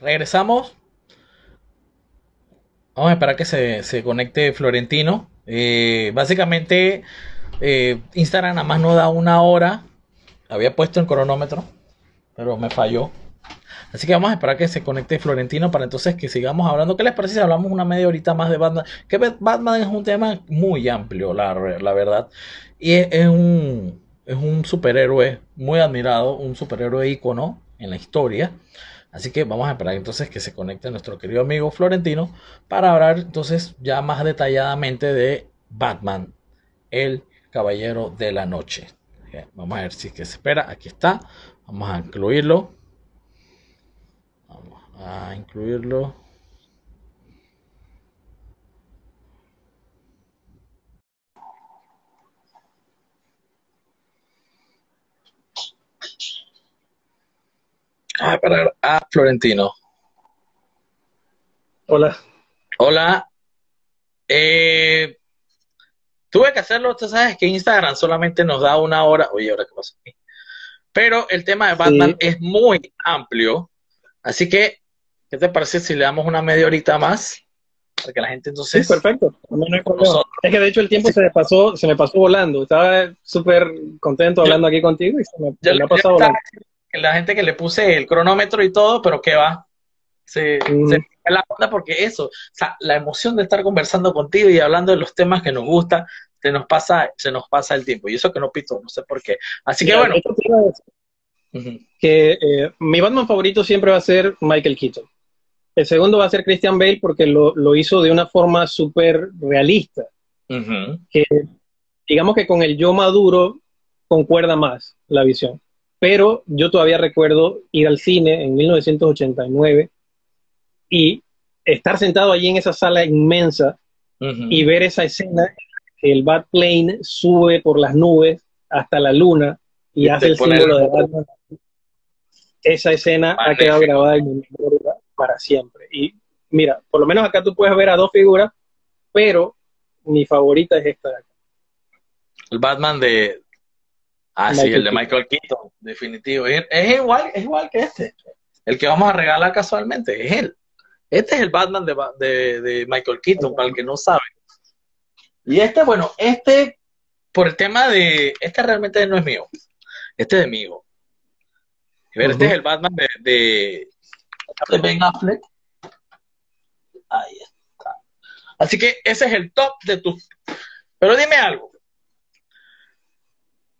Regresamos. Vamos a esperar que se, se conecte Florentino. Eh, básicamente, eh, Instagram nada más no da una hora. Había puesto el cronómetro, pero me falló. Así que vamos a esperar que se conecte Florentino para entonces que sigamos hablando. ¿Qué les parece si hablamos una media horita más de Batman? Que Batman es un tema muy amplio, la, la verdad. Y es, un, es un superhéroe muy admirado, un superhéroe ícono en la historia. Así que vamos a esperar entonces que se conecte nuestro querido amigo Florentino para hablar entonces ya más detalladamente de Batman, el Caballero de la Noche. Vamos a ver si es que se espera. Aquí está. Vamos a incluirlo. Vamos a incluirlo. Vamos a esperar a Florentino. Hola. Hola. Eh, tuve que hacerlo, tú sabes que Instagram solamente nos da una hora. Oye, ahora qué pasa aquí. Pero el tema de Batman sí. es muy amplio. Así que, ¿qué te parece si le damos una media horita más? Para que la gente entonces. Sí, perfecto. No hay problema. Es que de hecho el tiempo sí. se me pasó, se me pasó volando. Estaba súper contento hablando yo, aquí contigo y se me, se me ha pasado volando la gente que le puse el cronómetro y todo, pero que va. Se, mm. se la onda porque eso, o sea, la emoción de estar conversando contigo y hablando de los temas que nos gusta, se nos pasa, se nos pasa el tiempo. Y eso que no pito, no sé por qué. Así que bueno. Uh -huh. Que eh, mi Batman favorito siempre va a ser Michael Keaton. El segundo va a ser Christian Bale porque lo, lo hizo de una forma súper realista. Uh -huh. Que digamos que con el yo maduro concuerda más la visión pero yo todavía recuerdo ir al cine en 1989 y estar sentado allí en esa sala inmensa uh -huh. y ver esa escena que el Bat Plane sube por las nubes hasta la luna y, y hace el símbolo de Batman. Esa escena ha quedado grabada en mi memoria para siempre. Y mira, por lo menos acá tú puedes ver a dos figuras, pero mi favorita es esta de acá. El Batman de, Ah, Michael sí, el de Michael Keaton, definitivo. Es, es, igual, es igual que este. El que vamos a regalar casualmente, es él. Este es el Batman de, de, de Michael Keaton, para el que no sabe. Y este, bueno, este, por el tema de. Este realmente no es mío. Este es de mío. A ver, uh -huh. este es el Batman de, de, de Ben Affleck. Ahí está. Así que ese es el top de tus. Pero dime algo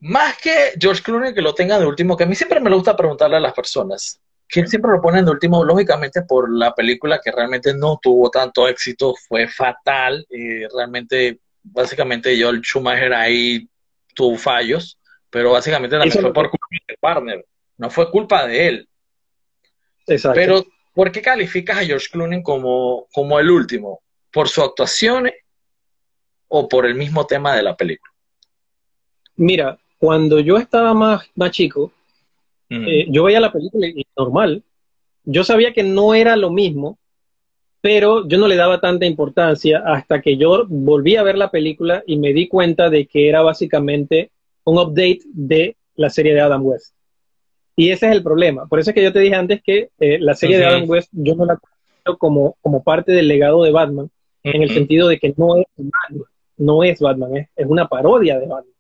más que George Clooney que lo tenga de último, que a mí siempre me gusta preguntarle a las personas, que siempre lo ponen de último, lógicamente por la película que realmente no tuvo tanto éxito, fue fatal, eh, realmente, básicamente Joel Schumacher ahí tuvo fallos, pero básicamente también fue por culpa de partner, no fue culpa de él. Exacto. Pero, ¿por qué calificas a George Clooney como, como el último? ¿Por su actuación o por el mismo tema de la película? Mira, cuando yo estaba más, más chico, uh -huh. eh, yo veía la película y normal. Yo sabía que no era lo mismo, pero yo no le daba tanta importancia hasta que yo volví a ver la película y me di cuenta de que era básicamente un update de la serie de Adam West. Y ese es el problema. Por eso es que yo te dije antes que eh, la serie uh -huh. de Adam West yo no la considero como, como parte del legado de Batman, uh -huh. en el sentido de que no es Batman, no es Batman, es, es una parodia de Batman.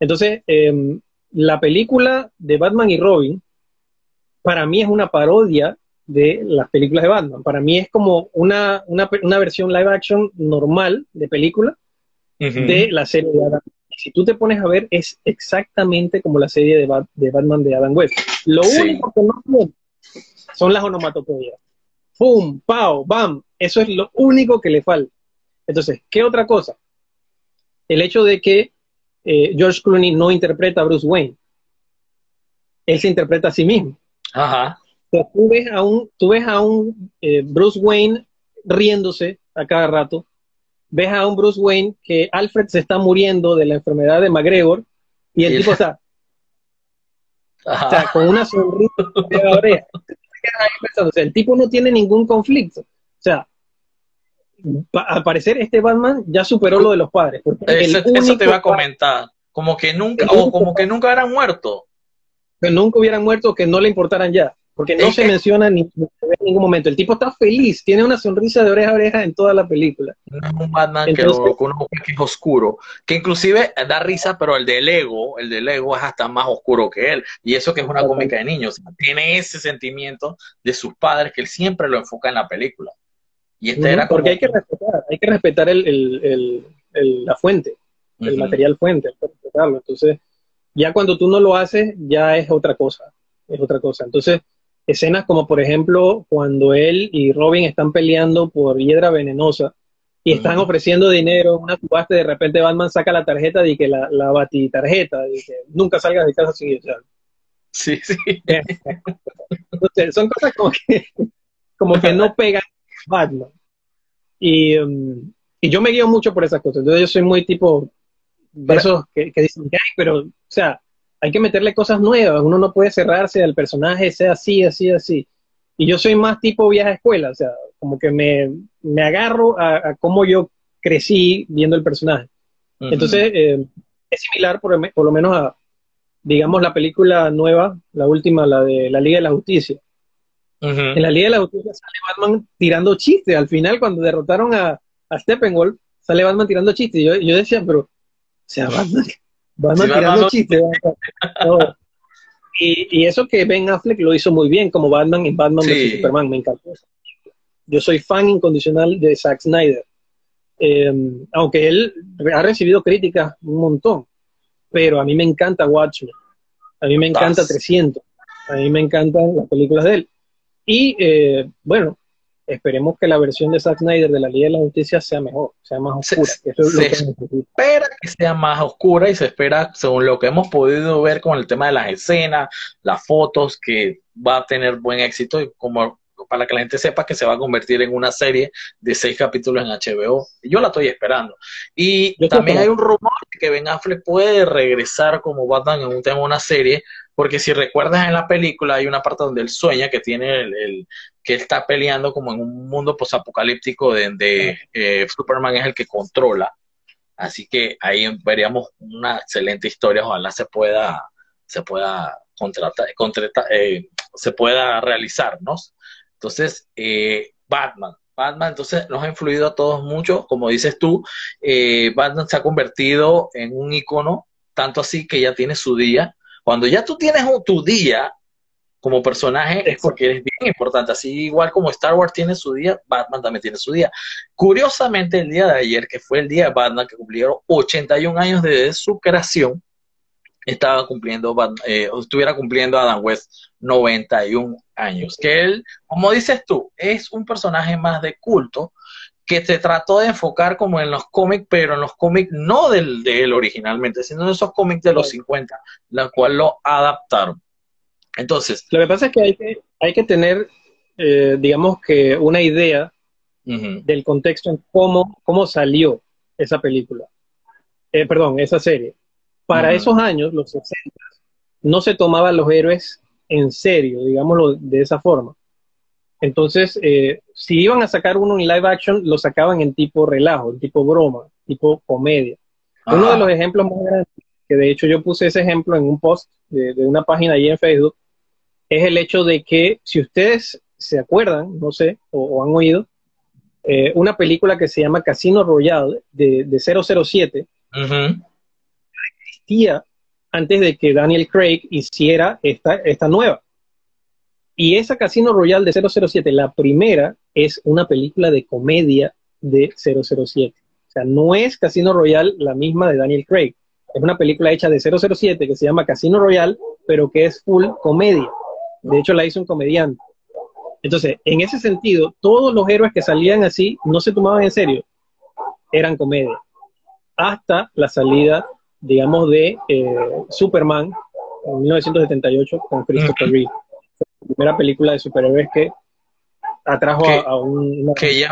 Entonces, eh, la película de Batman y Robin, para mí es una parodia de las películas de Batman. Para mí es como una, una, una versión live action normal de película uh -huh. de la serie de Adam. Si tú te pones a ver, es exactamente como la serie de, Bat de Batman de Adam West. Lo sí. único que no tiene son las onomatopeyas. ¡Pum! ¡Pau! ¡Bam! Eso es lo único que le falta. Entonces, ¿qué otra cosa? El hecho de que eh, George Clooney no interpreta a Bruce Wayne. Él se interpreta a sí mismo. Ajá. tú ves a un, tú ves a un eh, Bruce Wayne riéndose a cada rato. Ves a un Bruce Wayne que Alfred se está muriendo de la enfermedad de McGregor y el tipo está o sea, con una sonrisa de la oreja. O sea, el tipo no tiene ningún conflicto. O sea, al parecer este Batman ya superó lo de los padres. Eso, te iba a comentar. Como que nunca, o como que nunca hubieran muerto. Que nunca hubieran muerto, que no le importaran ya. Porque no se menciona ni en ningún momento. El tipo está feliz, tiene una sonrisa de oreja a oreja en toda la película. No es un Batman que, lo, que es oscuro, que inclusive da risa, pero el de Lego, el de Lego es hasta más oscuro que él. Y eso que es una cómica de niños. Tiene ese sentimiento de sus padres que él siempre lo enfoca en la película. Y este era Porque hay que respetar, hay que respetar el, la fuente, el material fuente, Entonces, ya cuando tú no lo haces, ya es otra cosa, es otra cosa. Entonces, escenas como por ejemplo cuando él y Robin están peleando por hiedra venenosa y están ofreciendo dinero, una subasta y de repente Batman saca la tarjeta de que la, la bati tarjeta, dice nunca salgas de casa sin echar. Sí, sí. Entonces, son cosas como que, como que no pegan Batman. Y, um, y yo me guío mucho por esas cosas. Entonces yo soy muy tipo de esos que, que dicen, pero, o sea, hay que meterle cosas nuevas, uno no puede cerrarse al personaje, sea así, así, así. Y yo soy más tipo vieja escuela, o sea, como que me, me agarro a, cómo yo crecí viendo el personaje. Entonces, eh, es similar por, lo menos a, digamos, la película nueva, la última, la de la Liga de la Justicia. En la Liga de la Justicia sale Batman tirando chistes. Al final, cuando derrotaron a, a Steppenwolf, sale Batman tirando chistes. Yo, yo decía, pero, o sea, Batman, Batman tirando chistes. y, y, eso que Ben Affleck lo hizo muy bien, como Batman y Batman de Superman, me encantó. Yo soy fan incondicional de Zack Snyder. Em, aunque él ha recibido críticas un montón, pero a mí me encanta Watchmen, a mí me encanta 300, a mí me encantan las películas de él. Y eh, bueno, esperemos que la versión de Zack Snyder de la Liga de la Justicia sea mejor, sea más oscura. Se, espera que sea más oscura y se espera, según lo que hemos podido ver con el tema de las escenas, las fotos, que va a tener buen éxito y como para que la gente sepa que se va a convertir en una serie de seis capítulos en HBO. Yo la estoy esperando. Y también hay un rumor de que Ben Affleck puede regresar como Batman en un tema una serie, porque si recuerdas en la película hay una parte donde él sueña que tiene el, que está peleando como en un mundo posapocalíptico donde eh, Superman es el que controla. Así que ahí veríamos una excelente historia, ojalá se pueda, se pueda contratar, eh, se pueda realizarnos. Entonces, eh, Batman. Batman entonces nos ha influido a todos mucho, como dices tú, eh, Batman se ha convertido en un icono, tanto así que ya tiene su día. Cuando ya tú tienes tu día como personaje es porque eres bien importante, así igual como Star Wars tiene su día, Batman también tiene su día. Curiosamente, el día de ayer, que fue el día de Batman, que cumplieron 81 años desde su creación, estaba cumpliendo, eh, estuviera cumpliendo Adam West 91 años. Que él, como dices tú, es un personaje más de culto que se trató de enfocar como en los cómics, pero en los cómics no del, de él originalmente, sino en esos cómics de los 50, la cual lo adaptaron. Entonces. Lo que pasa es que hay que, hay que tener, eh, digamos que una idea del contexto en cómo, cómo salió esa película. Eh, perdón, esa serie. Para esos años, los 60, no se tomaban los héroes en serio, digámoslo de esa forma. Entonces, eh, si iban a sacar uno en live action, lo sacaban en tipo relajo, en tipo broma, tipo comedia. Uno de los ejemplos más grandes, que de hecho yo puse ese ejemplo en un post de, una página ahí en Facebook, es el hecho de que, si ustedes se acuerdan, no sé, o, han oído, eh, una película que se llama Casino Royale de, de 007, existía antes de que Daniel Craig hiciera esta, esta nueva. Y esa Casino Royale de 007, la primera, es una película de comedia de 007. O sea, no es Casino Royale la misma de Daniel Craig. Es una película hecha de 007 que se llama Casino Royale, pero que es full comedia. De hecho, la hizo un comediante. Entonces, en ese sentido, todos los héroes que salían así no se tomaban en serio. Eran comedia. Hasta la salida digamos, de eh, Superman en 1978 con Christopher Reeve. Primera película de superhéroes que atrajo a, un... Que ya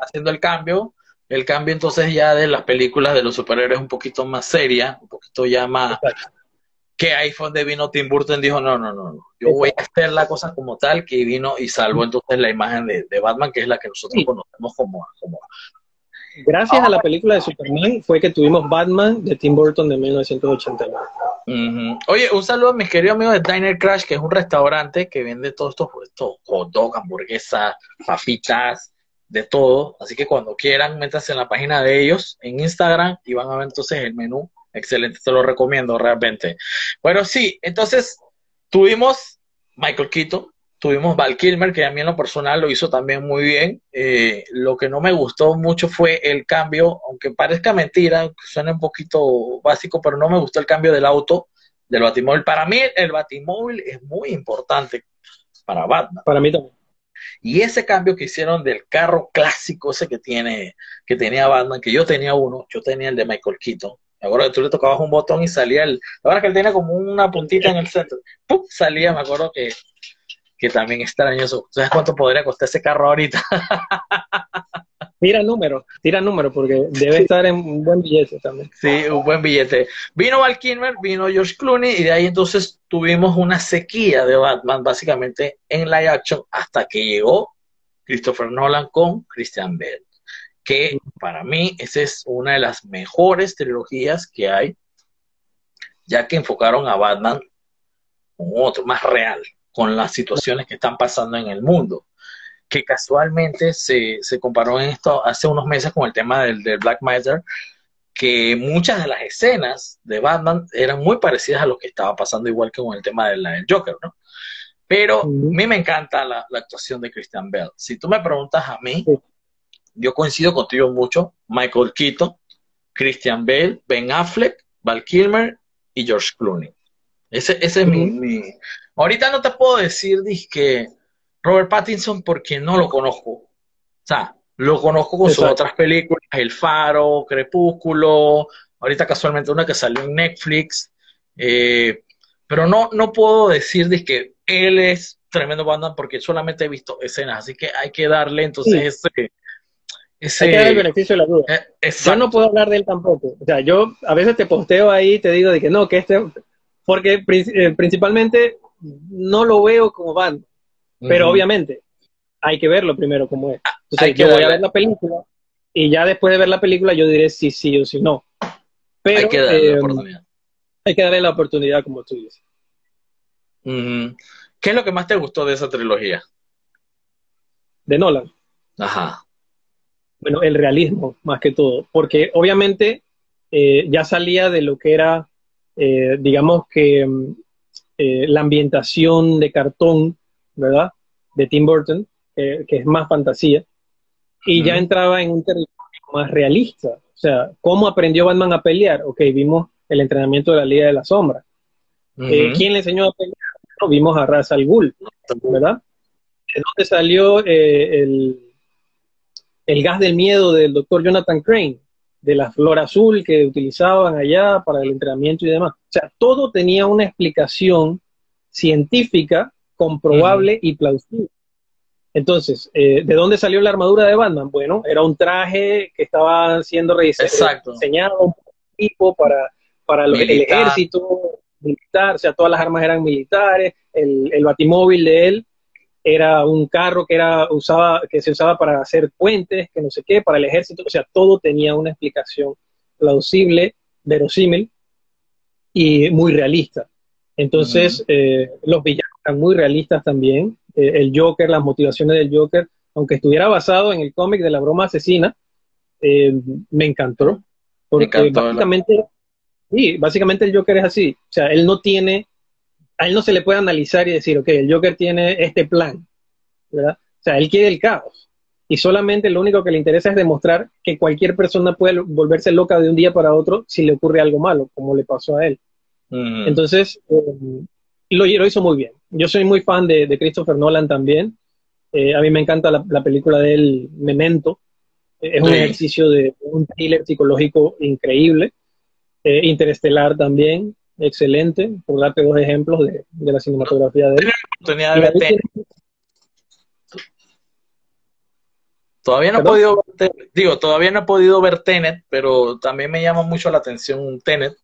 haciendo el cambio, el cambio entonces ya de las películas de los superhéroes un poquito más seria, un poquito ya más... Que ahí fue donde vino Tim Burton dijo, no, no, no, no, yo voy a hacer la cosa como tal, que vino y salvó entonces la imagen de, Batman, que es la que nosotros conocemos como, como Gracias a la película de Superman fue que tuvimos Batman de Tim Burton de 1989. Oye, un saludo a mis queridos amigos de Diner Crash, que es un restaurante que vende todos estos, estos hot dog, hamburguesas, papitas, de todo. Así que cuando quieran, métanse en la página de ellos en Instagram y van a ver entonces el menú. Excelente, te lo recomiendo realmente. Bueno, sí, entonces tuvimos Michael Keaton, Tuvimos Val Kilmer, que a mí en lo personal lo hizo también muy bien. Eh, lo que no me gustó mucho fue el cambio, aunque parezca mentira, suena un poquito básico, pero no me gustó el cambio del auto, del Batimóvil. Para mí el Batimóvil es muy importante para Batman. Para mí también. Y ese cambio que hicieron del carro clásico ese que tiene, que tenía Batman, que yo tenía uno, yo tenía el de Michael Keaton. Me acuerdo que tú le tocabas un botón y salía el. La verdad que él tenía como una puntita en el centro. ¡Pum! Salía, me acuerdo que que también extraño eso. ¿Sabes cuánto podría costar ese carro ahorita? tira número, tira número, porque debe estar en un buen billete también. Sí, un buen billete. Vino Val Kilmer, vino George Clooney, y de ahí entonces tuvimos una sequía de Batman, básicamente en live action, hasta que llegó Christopher Nolan con Christian Bale. Que para mí esa es una de las mejores trilogías que hay, ya que enfocaron a Batman como otro, más real, con las situaciones que están pasando en el mundo. Que casualmente se, comparó en esto hace unos meses con el tema del, Black Matter, que muchas de las escenas de Batman eran muy parecidas a lo que estaba pasando, igual que con el tema del, Joker, ¿no? Pero a mí me encanta la, actuación de Christian Bell. Si tú me preguntas a mí, yo coincido contigo mucho. Michael Keaton, Christian Bale, Ben Affleck, Val Kilmer y George Clooney. Ese, ese es mi, Ahorita no te puedo decir que Robert Pattinson porque no lo conozco. O sea, lo conozco con sus otras películas, El Faro, Crepúsculo, ahorita casualmente una que salió en Netflix. Eh, pero no, no puedo decir que él es tremendo banda porque solamente he visto escenas, así que hay que darle entonces ese, Hay que darle el beneficio de la duda. Eh, yo no puedo hablar de él tampoco. O sea, yo a veces te posteo ahí y te digo de que no, que este, porque eh, principalmente no lo veo como banda. Pero obviamente hay que verlo primero como es. Entonces, yo voy a ver la película y ya después de ver la película yo diré si sí o si no. Pero hay que darle la eh, oportunidad. Hay que darle la oportunidad, como tú dices. ¿Qué es lo que más te gustó de esa trilogía? De Nolan. Ajá. Bueno, el realismo, más que todo. Porque obviamente eh, ya salía de lo que era, eh, digamos que mm, eh, la ambientación de cartón, ¿verdad? De Tim Burton, que es más fantasía, y ya entraba en un territorio más realista. O sea, ¿cómo aprendió Batman a pelear? Ok, vimos el entrenamiento de la Liga de la Sombra. Eh, ¿Quién le enseñó a pelear? vimos a Ra's al Ghul, ¿verdad? ¿De dónde salió eh, el, el gas del miedo del doctor Jonathan Crane? de la flor azul que utilizaban allá para el entrenamiento y demás. O sea, todo tenía una explicación científica, comprobable y plausible. Entonces, eh, ¿de dónde salió la armadura de Batman? Bueno, era un traje que estaba siendo diseñado un tipo para, para el ejército militar, o sea, todas las armas eran militares, el, el batimóvil de él era un carro que era usaba que se usaba para hacer puentes, que no sé qué, para el ejército, o sea, todo tenía una explicación plausible, verosímil y muy realista. Entonces, eh, los villanos eran muy realistas también. Eh, el Joker, las motivaciones del Joker, aunque estuviera basado en el cómic de la broma asesina, eh, me encantó. Porque básicamente, sí, básicamente el Joker es así. O sea, él no tiene a él no se le puede analizar y decir, ok, el Joker tiene este plan, ¿verdad? O sea, él quiere el caos. Y solamente lo único que le interesa es demostrar que cualquier persona puede volverse loca de un día para otro si le ocurre algo malo, como le pasó a él. Entonces, eh, lo, hizo muy bien. Yo soy muy fan de, Christopher Nolan también. Eh, a mí me encanta la, película de él, Memento. es un ejercicio de un thriller psicológico increíble. Eh, Interestelar también, excelente, por darte dos ejemplos de, la cinematografía de él. oportunidad de ver Tenet. Todavía no he podido ver, digo, todavía no he podido ver Tenet, pero también me llama mucho la atención Tenet.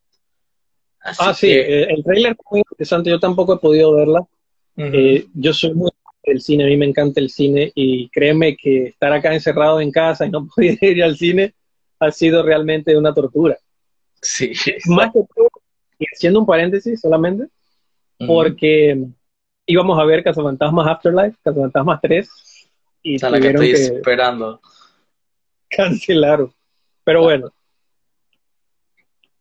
ah, sí, eh, el trailer es muy interesante, yo tampoco he podido verla. Eh, yo soy muy del cine, a mí me encanta el cine y créeme que estar acá encerrado en casa y no poder ir al cine ha sido realmente una tortura. Sí. Más que todo, y haciendo un paréntesis solamente, porque íbamos a ver Cazafantasmas Afterlife, Cazafantasmas 3, y la que estoy esperando. Cancelaron. Pero bueno.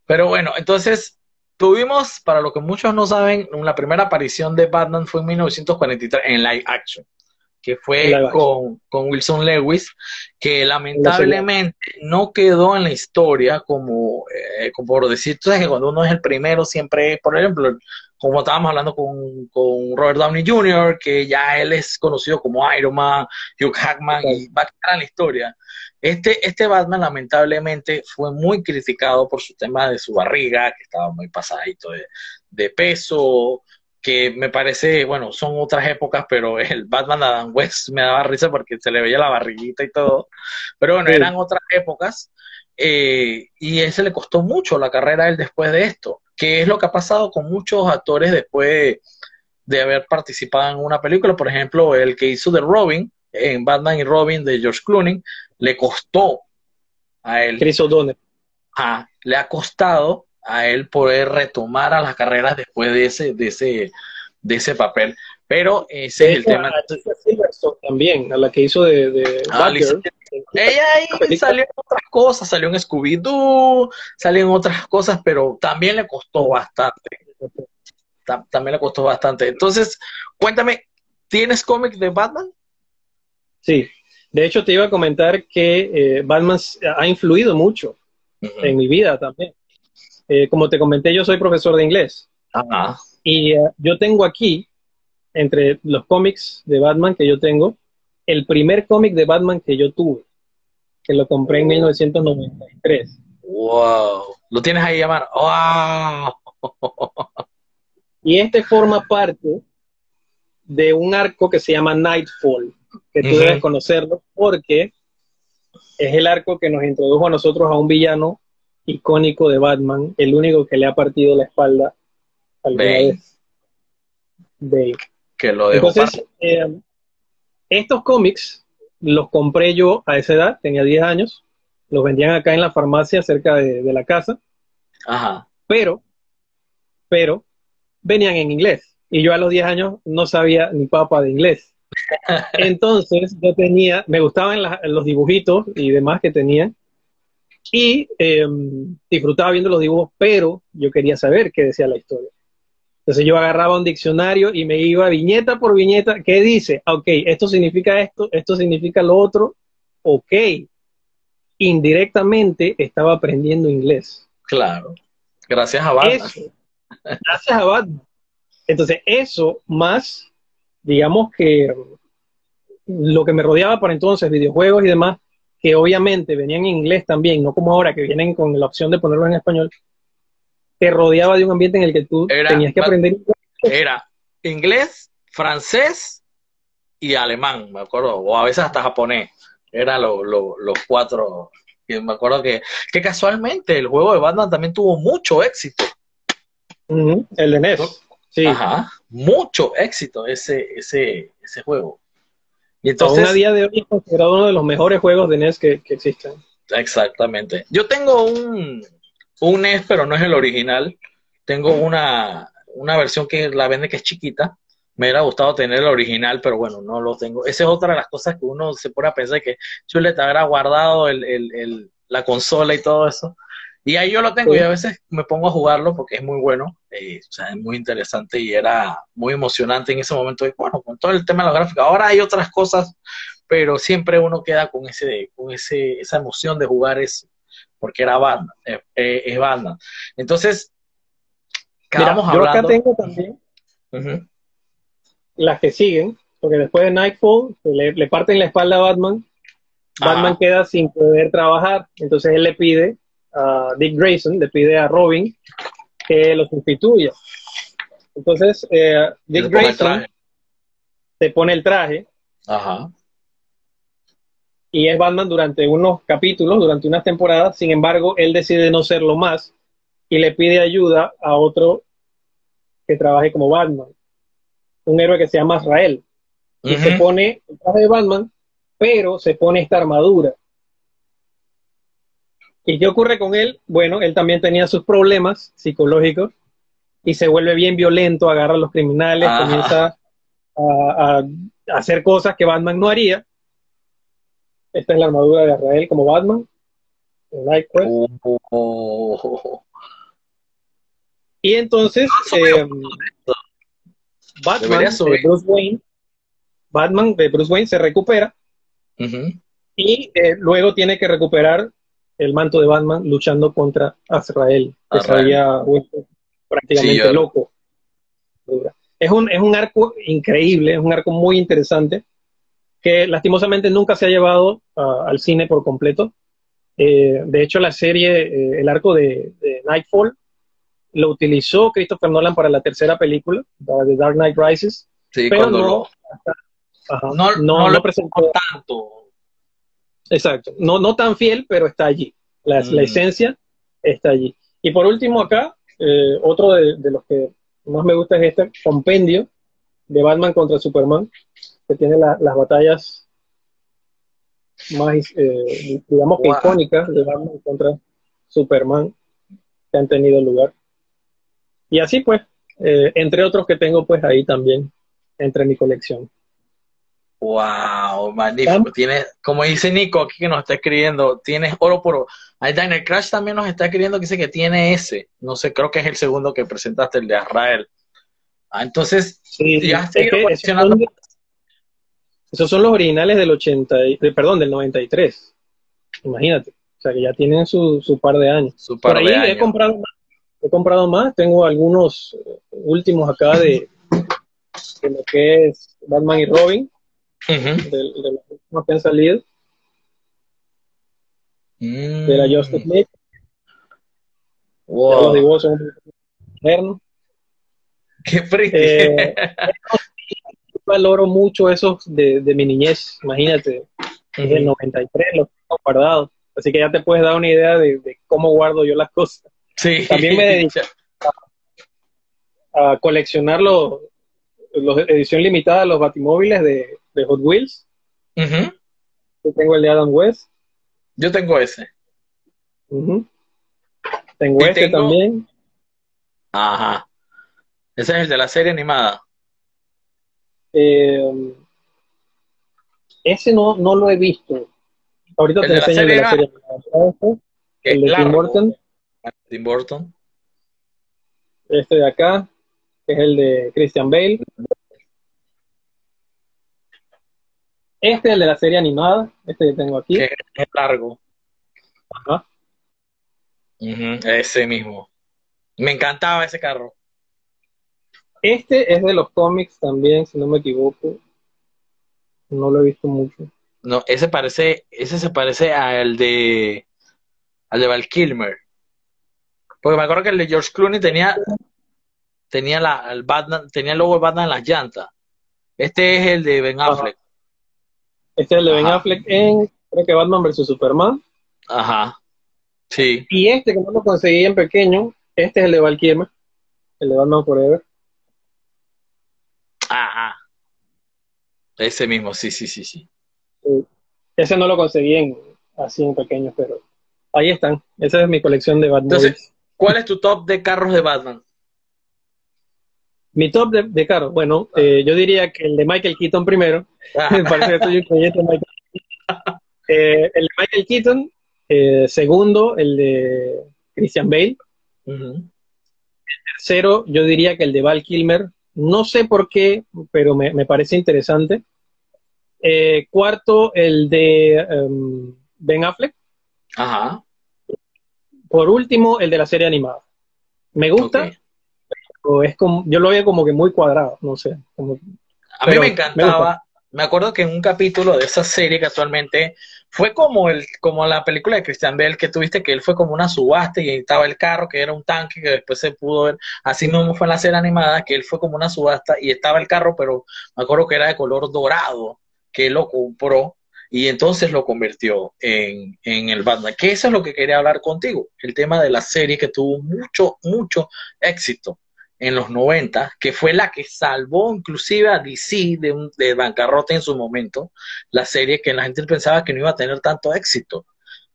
Pero bueno, entonces tuvimos, para lo que muchos no saben, la primera aparición de Batman fue en 1943 en live action que fue con, Wilson Lewis, que lamentablemente no quedó en la historia como, eh, como por decir, tú sabes que cuando uno es el primero siempre, por ejemplo, como estábamos hablando con, con Robert Downey Jr., que ya él es conocido como Iron Man, Hugh Hackman, y va a quedar en la historia. Este, este Batman lamentablemente fue muy criticado por su tema de su barriga, que estaba muy pasadito de, de peso, que me parece, bueno, son otras épocas, pero el Batman Adam West me daba risa porque se le veía la barriguita y todo, pero bueno, eran otras épocas eh, y ese le costó mucho la carrera a él después de esto, que es lo que ha pasado con muchos actores después de haber participado en una película, por ejemplo, el que hizo de Robin, en Batman y Robin de George Clooney, le costó a él. Chris O'Donnell. le ha costado a él poder retomar a las carreras después de ese, de ese, de ese papel. Pero ese es el tema. también, a la que hizo de, de ah, Ella ahí salió en otras cosas, salió en Scooby-Doo, salió en otras cosas, pero también le costó bastante. también le costó bastante. Entonces, cuéntame, ¿tienes cómics de Batman? Sí, de hecho te iba a comentar que eh, Batman ha influido mucho en mi vida también. Eh, como te comenté, yo soy profesor de inglés. Y eh, yo tengo aquí, entre los cómics de Batman que yo tengo, el primer cómic de Batman que yo tuve, que lo compré en 1993. ¡Wow! ¿Lo tienes ahí, llamar? ¡Wow! Y este forma parte de un arco que se llama Nightfall, que tú debes conocerlo porque es el arco que nos introdujo a nosotros a un villano icónico de Batman, el único que le ha partido la espalda vez. Bane. Que lo Entonces, eh, estos cómics los compré yo a esa edad, tenía 10 años, los vendían acá en la farmacia cerca de, la casa. Ajá. Pero, pero, venían en inglés. Y yo a los 10 años no sabía ni papa de inglés. Entonces yo tenía, me gustaban los dibujitos y demás que tenían y em, disfrutaba viendo los dibujos, pero yo quería saber qué decía la historia. Entonces yo agarraba un diccionario y me iba viñeta por viñeta, ¿qué dice? Ok, esto significa esto, esto significa lo otro, ok. Indirectamente estaba aprendiendo inglés. Claro, gracias a Batman. gracias a Batman. Entonces eso más, digamos que lo que me rodeaba para entonces, videojuegos y demás, que obviamente venían en inglés también, no como ahora que vienen con la opción de ponerlo en español, te rodeaba de un ambiente en el que tú tenías que aprender Era inglés, francés y alemán, me acuerdo, o a veces hasta japonés. Eran los cuatro. Y me acuerdo que, que casualmente el juego de Batman también tuvo mucho éxito. el de NES. Sí. Ajá, mucho éxito ese, ese, ese juego. Y entonces, a día de hoy es considerado uno de los mejores juegos de NES que, existen. Exactamente. Yo tengo un, un NES, pero no es el original. Tengo una, una versión que la vende que es chiquita. Me hubiera gustado tener el original, pero bueno, no lo tengo. Esa es otra de las cosas que uno se pone a pensar que Chuleta habrá guardado el, el, el, la consola y todo eso. Y ahí yo lo tengo y a veces me pongo a jugarlo porque es muy bueno, eh, o sea, es muy interesante y era muy emocionante en ese momento. Y bueno, con todo el tema de la gráfica. Ahora hay otras cosas, pero siempre uno queda con ese, con ese, esa emoción de jugar eso, porque era banda, eh, eh, es banda. Entonces, Mira, yo acá tengo también las que siguen, porque después de Nightfall le, le parten la espalda a Batman, Batman queda sin poder trabajar, entonces él le pide a Dick Grayson, le pide a Robin que lo sustituya. Entonces, eh, Dick Grayson se pone el traje. Ajá. Y es Batman durante unos capítulos, durante unas temporadas. Sin embargo, él decide no serlo más y le pide ayuda a otro que trabaje como Batman. Un héroe que se llama Israel. Y se pone el traje de Batman, pero se pone esta armadura. ¿Y qué ocurre con él? Bueno, él también tenía sus problemas psicológicos y se vuelve bien violento, agarra a los criminales, comienza a, hacer cosas que Batman no haría. Esta es la armadura de Israel como Batman. Oh. Y entonces, eh, Batman de Bruce Wayne, Batman de Bruce Wayne se recupera. Y eh, luego tiene que recuperar el manto de Batman luchando contra Azrael, que se había prácticamente loco. Es un, es un arco increíble, es un arco muy interesante, que lastimosamente nunca se ha llevado al cine por completo. Eh, de hecho, la serie, eh, el arco de, Nightfall, lo utilizó Christopher Nolan para la tercera película, The Dark Knight Rises, pero no, no, no, lo presentó tanto. Exacto, no, no tan fiel, pero está allí. La, la mm. esencia está allí. Y por último acá, eh, otro de, los que más me gusta es este compendio de Batman contra Superman, que tiene las batallas más, eh, digamos icónicas de Batman contra Superman que han tenido lugar. Y así pues, eh, entre otros que tengo pues ahí también, entre mi colección. Wow, magnífico. Tienes, como dice Nico aquí que nos está escribiendo, tienes oro por Ahí Daniel Crash también nos está escribiendo que dice que tiene ese. No sé, creo que es el segundo que presentaste, el de Israel. Ah, entonces, sí, ya esos son los originales del 80, perdón, del 93. Imagínate. O sea, que ya tienen su, su par de años. Por ahí he comprado más. He comprado más. Tengo algunos eh, últimos acá de, de lo que es Batman y Robin de, los últimos que han salido. De la Justice League. Wow. Los dibujos son Qué eh, valoro mucho esos de, de, mi niñez, imagínate. En el 93 los tengo guardados. Así que ya te puedes dar una idea de, cómo guardo yo las cosas. Sí. También me dedico a, coleccionar los, los edición limitada de los batimóviles de, de Hot Wheels. Yo tengo el de Adam West. Yo tengo ese. Tengo este también. Ajá. Ese es el de la serie animada. Eh, ese no, no lo he visto. Ahorita te enseño de la serie animada. Este, el de Tim Burton. Tim Burton. Este de acá, que es el de Christian Bale. Este es el de la serie animada, este que tengo aquí. Que es largo. Ajá. ese mismo. Me encantaba ese carro. Este es de los cómics también, si no me equivoco. No lo he visto mucho. No, ese parece, ese se parece al de al de Val Kilmer. Porque me acuerdo que el de George Clooney tenía tenía la el Batman, tenía el logo de Batman en las llantas. Este es el de Ben Affleck. Este es el de Ben Affleck en, creo que Batman vs. Superman. Ajá. Sí. Y este que no lo conseguí en pequeño, este es el de Val el de Batman Forever. Ajá. Ese mismo, sí, sí, sí, sí. Ese no lo conseguí en, así en pequeño, pero ahí están. Esa es mi colección de Batman. Entonces, ¿cuál es tu top de carros de Batman? Mi top de, carros, bueno, eh, yo diría que el de Michael Keaton primero. Un de Michael eh, el de Michael Keaton, eh, segundo, el de Christian Bale. El tercero, yo diría que el de Val Kilmer. No sé por qué, pero me, parece interesante. cuarto, el de em, Ben Affleck. Ajá. Por último, el de la serie animada. Me gusta, es como, yo lo veo como que muy cuadrado, no sé. a mí me encantaba, me acuerdo que en un capítulo de esa serie casualmente fue como el como la película de Christian Bell que tuviste que él fue como una subasta y estaba el carro que era un tanque que después se pudo ver así mismo fue en la serie animada que él fue como una subasta y estaba el carro pero me acuerdo que era de color dorado que él lo compró y entonces lo convirtió en, en el Batman que eso es lo que quería hablar contigo el tema de la serie que tuvo mucho mucho éxito en los 90, que fue la que salvó inclusive a DC de, un, de bancarrota en su momento, la serie que la gente pensaba que no iba a tener tanto éxito,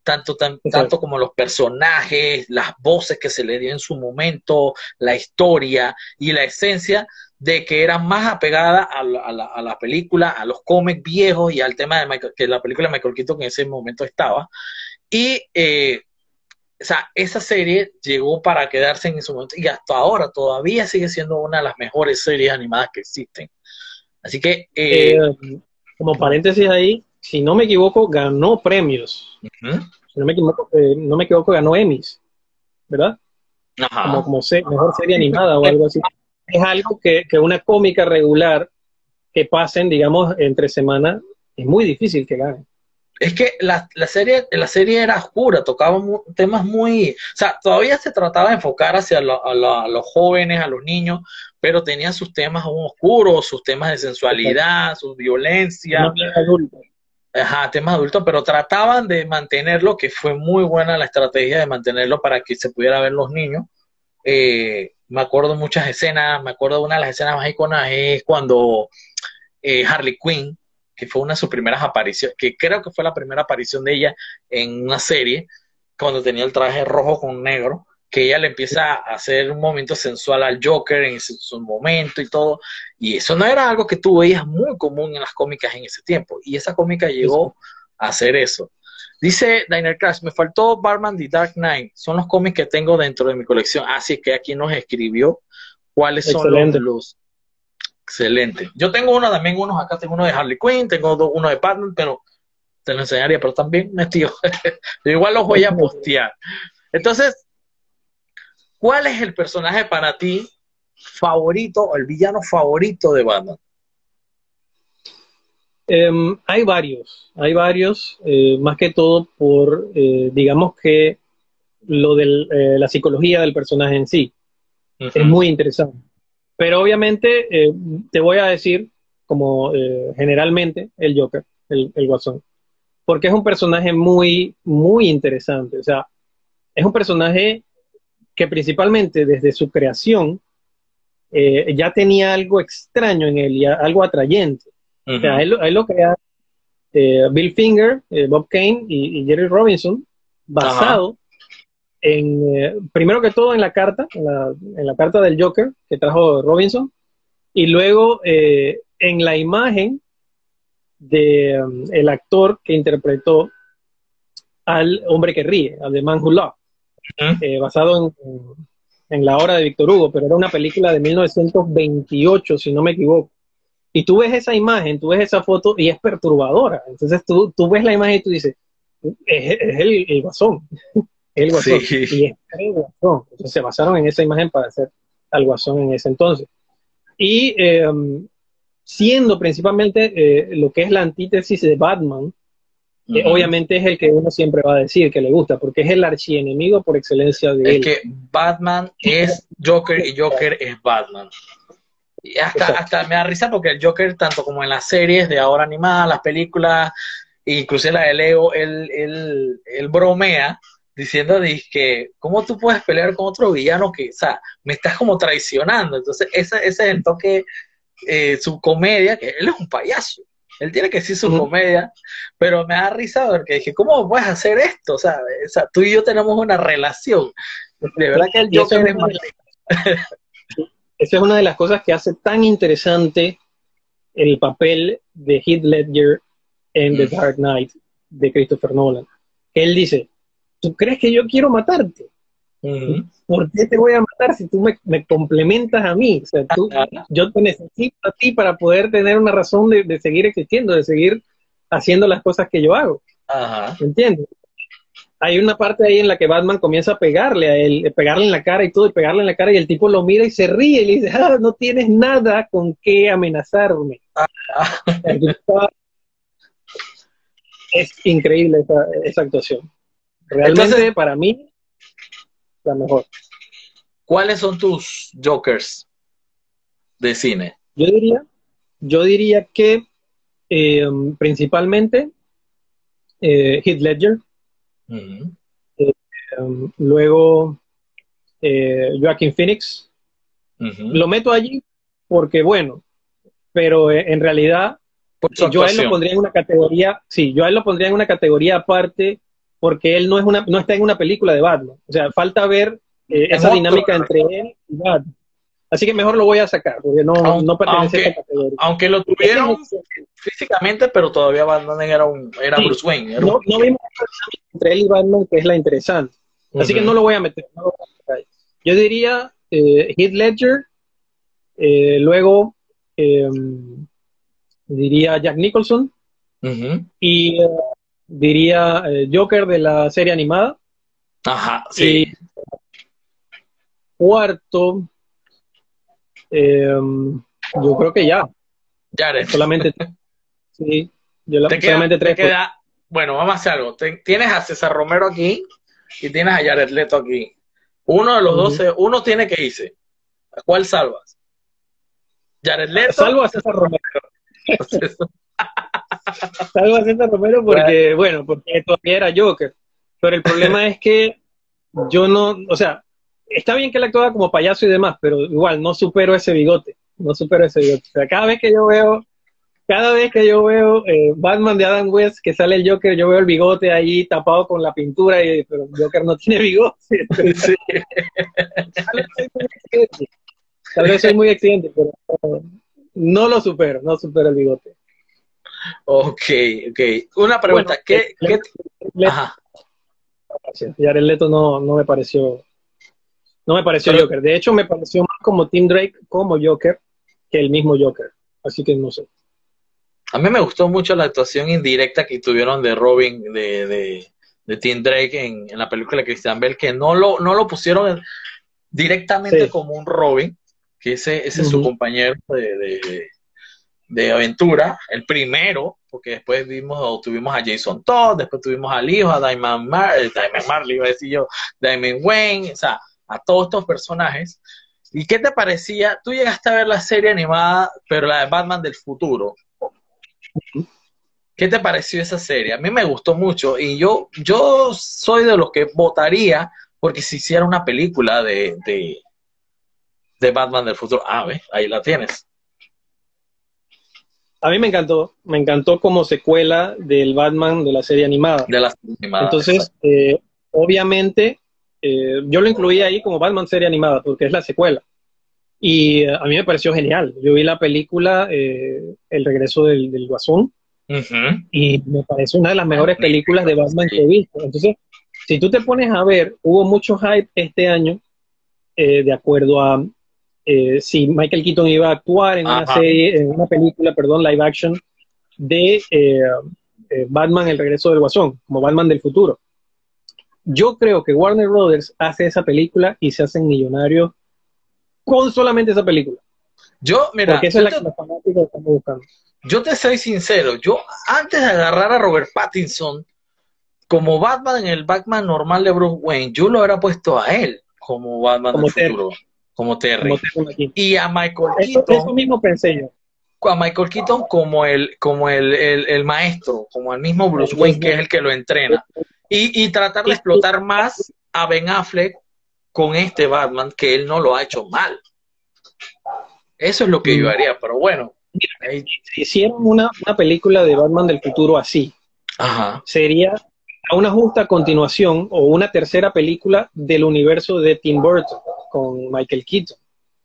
tanto, tanto como los personajes, las voces que se le dio en su momento, la historia y la esencia de que era más apegada a la, a la, película, a los cómics viejos y al tema de Michael, que la película de Michael Keaton en ese momento estaba. Y eh, o sea, esa serie llegó para quedarse en ese momento y hasta ahora todavía sigue siendo una de las mejores series animadas que existen. Así que... Eh, eh, como paréntesis ahí, si no me equivoco, ganó premios. Si no me equivoco, eh, no me equivoco, ganó Emmys, ¿verdad? Como, como mejor serie animada o algo así. Es algo que, que una cómica regular que pasen, digamos, entre semana, es muy difícil que gane es que la, la, serie, la serie era oscura, tocaba temas muy, o sea, todavía se trataba de enfocar hacia a, los jóvenes, a los niños, pero tenía sus temas aún oscuros, sus temas de sensualidad, su violencia. Ajá, temas adultos, pero trataban de mantenerlo, que fue muy buena la estrategia de mantenerlo para que se pudiera ver los niños. Eh, me acuerdo muchas escenas, me acuerdo de una de las escenas más icónicas es cuando eh, Harley Quinn que fue una de sus primeras apariciones, que creo que fue la primera aparición de ella en una serie, cuando tenía el traje rojo con negro, que ella le empieza a hacer un momento sensual al Joker en su, momento y todo, y eso no era algo que tú veías muy común en las cómicas en ese tiempo, y esa cómica llegó a hacer eso. Dice Diner Crash, me faltó Barman The Dark Knight, son los cómics que tengo dentro de mi colección, así que aquí nos escribió. Cuáles son los, Excelente. Yo tengo uno también, unos acá, tengo uno de Harley Quinn, tengo uno de Batman, pero te lo enseñaría, pero también, tío, igual los voy a postear. Entonces, ¿cuál es el personaje para ti favorito o el villano favorito de Batman? Em, hay varios, hay varios, eh, más que todo por, eh, digamos que lo de eh, la psicología del personaje en sí. Es muy interesante. Pero obviamente eh, te voy a decir, como eh, generalmente, el Joker, el, el, Guasón, porque es un personaje muy, muy interesante. O sea, es un personaje que principalmente desde su creación eh, ya tenía algo extraño en él y algo atrayente. O sea, él, lo crea Bill Finger, Bob Kane y, Jerry Robinson, basado en, eh, primero que todo en la carta, en la, carta del Joker que trajo Robinson, y luego eh, en la imagen de um, el actor que interpretó al hombre que ríe, al de Man Who Loved, eh, basado en, en, la obra de Víctor Hugo, pero era una película de 1928, si no me equivoco. Y tú ves esa imagen, tú ves esa foto y es perturbadora. Entonces tú, tú ves la imagen y tú dices, es, el, el guasón. El guasón. Y es el guasón. Entonces se basaron en esa imagen para hacer al guasón en ese entonces. Y em, siendo principalmente eh, lo que es la antítesis de Batman, obviamente es el que uno siempre va a decir que le gusta, porque es el archienemigo por excelencia de es él. que Batman es Joker y Joker es Batman. Y hasta, hasta me da risa porque el Joker, tanto como en las series de ahora animadas, las películas, incluso la de Leo, él, él, él bromea diciendo que cómo tú puedes pelear con otro villano que, o sea, me estás como traicionando. Entonces, ese, ese es el toque, eh, su comedia, que él es un payaso. Él tiene que decir su comedia, pero me da risa porque dije, ¿cómo puedes hacer esto? O sea, tú y yo tenemos una relación. De verdad que el Joker es más... Esa es una de las cosas que hace tan interesante el papel de Heath Ledger en The Dark Knight de Christopher Nolan. Él dice, ¿tú crees que yo quiero matarte? ¿Por qué te voy a matar si tú me, complementas a mí? O sea, tú, yo te necesito a ti para poder tener una razón de, seguir existiendo, de seguir haciendo las cosas que yo hago. Ajá. ¿Entiendes? hay una parte ahí en la que Batman comienza a pegarle a él, pegarle en la cara y todo, y pegarle en la cara, y el tipo lo mira y se ríe y le dice, ah, no tienes nada con qué amenazarme. es increíble esa, esa actuación. Realmente para mí, la mejor. ¿Cuáles son tus Jokers de cine? Yo diría, yo diría que eh, principalmente eh, Heath Ledger, eh, um, luego eh, Joaquin Phoenix. Lo meto allí porque, bueno, pero en realidad yo a él lo pondría en una categoría, sí, yo a él lo pondría en una categoría aparte porque él no es una, no está en una película de Batman. O sea, falta ver esa dinámica entre él y Batman. Así que mejor lo voy a sacar, porque no, no pertenece aunque, a esa categoría. Aunque lo tuvieron físicamente, pero todavía Batman era, un, era Bruce Wayne. no, no vimos entre él y Batman, que es la interesante. Así que no lo voy a meter. Yo diría eh, Heath Ledger, eh, luego eh, diría Jack Nicholson, y eh, diría eh, Joker de la serie animada. Ajá, sí. Y cuarto, Em, yo creo que ya. Ya Solamente Sí, yo la, solamente tres. bueno, vamos a hacer algo. tienes a César Romero aquí y tienes a Jared Leto aquí. Uno de los dos, uno tiene que irse. ¿A cuál salvas? Jared Leto. Salvo a César Romero. Salvo a César Romero porque, bueno, porque todavía era Joker. Pero el problema es que yo no, o sea, está bien que él actuaba como payaso y demás, pero igual no supero ese bigote, no supero ese bigote. O sea, cada vez que yo veo, cada vez que yo veo eh, Batman de Adam West, que sale el Joker, yo veo el bigote ahí tapado con la pintura, y, pero Joker no tiene bigote. Sí. Tal vez soy muy exigente, pero no lo supero, no supero el bigote. Ok, ok. Una pregunta, ¿qué, ¿qué? Ajá. Jared Leto no, no me pareció no me pareció Joker. De hecho, me pareció más como Tim Drake como Joker que el mismo Joker. Así que no sé. A mí me gustó mucho la actuación indirecta que tuvieron de Robin, de, de, Tim Drake en, la película de Christian Bell, que no lo, no lo pusieron directamente como un Robin, que ese, ese es su compañero de, de, aventura, el primero, porque después vimos, tuvimos a Jason Todd, después tuvimos al hijo, a Diamond, Mar eh, Diamond Marley, iba a decir yo, Diamond Wayne, o sea, a todos estos personajes. ¿Y qué te parecía? Tú llegaste a ver la serie animada, pero la de Batman del futuro. ¿Qué te pareció esa serie? A mí me gustó mucho y yo, yo soy de los que votaría porque si hiciera una película de, de, de Batman del futuro. Ah, ve, ahí la tienes. A mí me encantó, me encantó como secuela del Batman de la serie animada. De la serie animada. Entonces, eh, obviamente, eh, yo lo incluí ahí como Batman serie animada, porque es la secuela. Y eh, a mí me pareció genial. Yo vi la película eh, El regreso del, Guasón y me parece una de las mejores películas de Batman que he visto. Entonces, si tú te pones a ver, hubo mucho hype este año de acuerdo a si Michael Keaton iba a actuar en una serie, en una película, perdón, live action de Batman El regreso del Guasón, como Batman del futuro. Yo creo que Warner Brothers hace esa película y se hacen millonarios con solamente esa película. Yo, mira, Porque esa es la que los fanáticos están buscando. Yo te soy sincero, yo antes de agarrar a Robert Pattinson como Batman en el Batman normal de Bruce Wayne, yo lo hubiera puesto a él como Batman del futuro, como Terry. y a Michael Keaton. Eso mismo pensé yo a Michael Keaton como el, como el, el, maestro, como el mismo Bruce Wayne que es el que lo entrena. Y, tratar de explotar más a Ben Affleck con este Batman, que él no lo ha hecho mal. Eso es lo que yo haría, pero bueno. Si hicieron una, película de Batman del futuro así, sería una justa continuación o una tercera película del universo de Tim Burton con Michael Keaton.